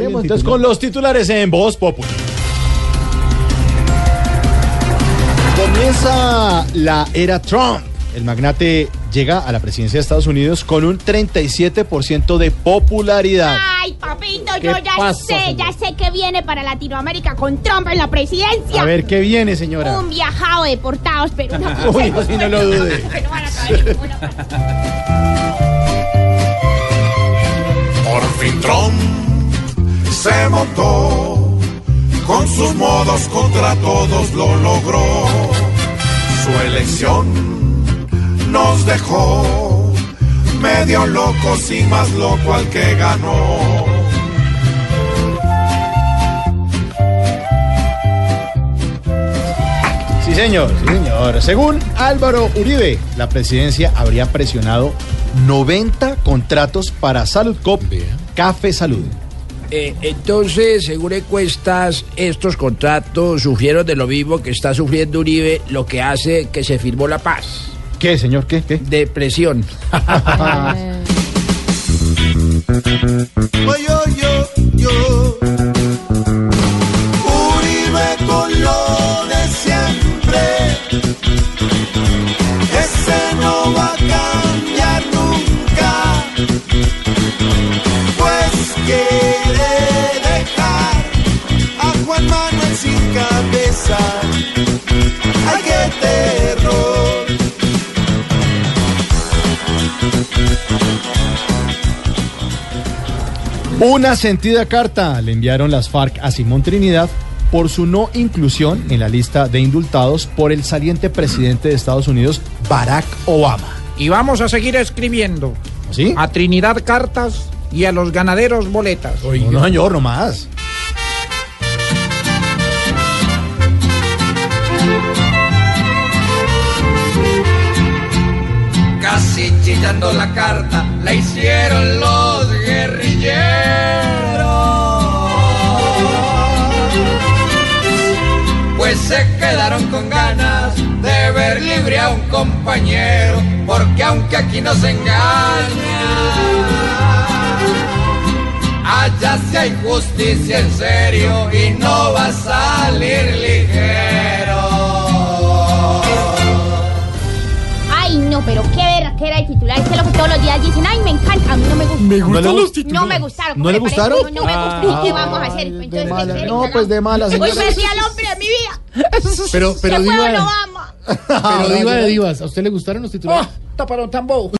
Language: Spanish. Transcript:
Entonces con los titulares en Voz Populi. Comienza la era Trump. El magnate llega a la presidencia de Estados Unidos con un 37% de popularidad. Ay, papito, ¿Qué yo ya pasa, sé, señor? ya sé que viene para Latinoamérica con Trump en la presidencia. A ver qué viene, señora. Un viajado de deportados, pero no. Uy, así no lo dude. Se montó, con sus modos contra todos lo logró. Su elección nos dejó medio locos y más loco al que ganó. Sí, señor, sí, señor. Según Álvaro Uribe, la presidencia habría presionado 90 contratos para Salud Cop, Café Salud. Eh, entonces, según encuestas, estos contratos sufrieron de lo mismo que está sufriendo Uribe, lo que hace que se firmó la paz. ¿Qué, señor? ¿Qué? ¿Qué? Depresión. sin cabeza. ¡Ay, qué terror! Una sentida carta le enviaron las FARC a Simón Trinidad por su no inclusión en la lista de indultados por el saliente presidente de Estados Unidos, Barack Obama. Y vamos a seguir escribiendo ¿Sí? a Trinidad cartas y a los ganaderos boletas. No, no, señor, no más. La carta, la hicieron los guerrilleros. Pues se quedaron con ganas de ver libre a un compañero, porque aunque aquí nos engaña, allá si hay justicia en serio y no va a salir ligero. Titular. Es que lo que todos los días dicen, ay, me encanta. A mí no me gusta. ¿No le, gust- No me gustaron. ¿No le ¿cómo gustaron? No, no me gustaron. ¿Y qué vamos a hacer? de Entonces, mala. No, pues de mala, Hoy señora. me decía el hombre de mi vida. Pero, pero diva, juego lo ama. pero diva de divas, ¿a usted le gustaron los titulares? ¡Oh, taparón tan bobo!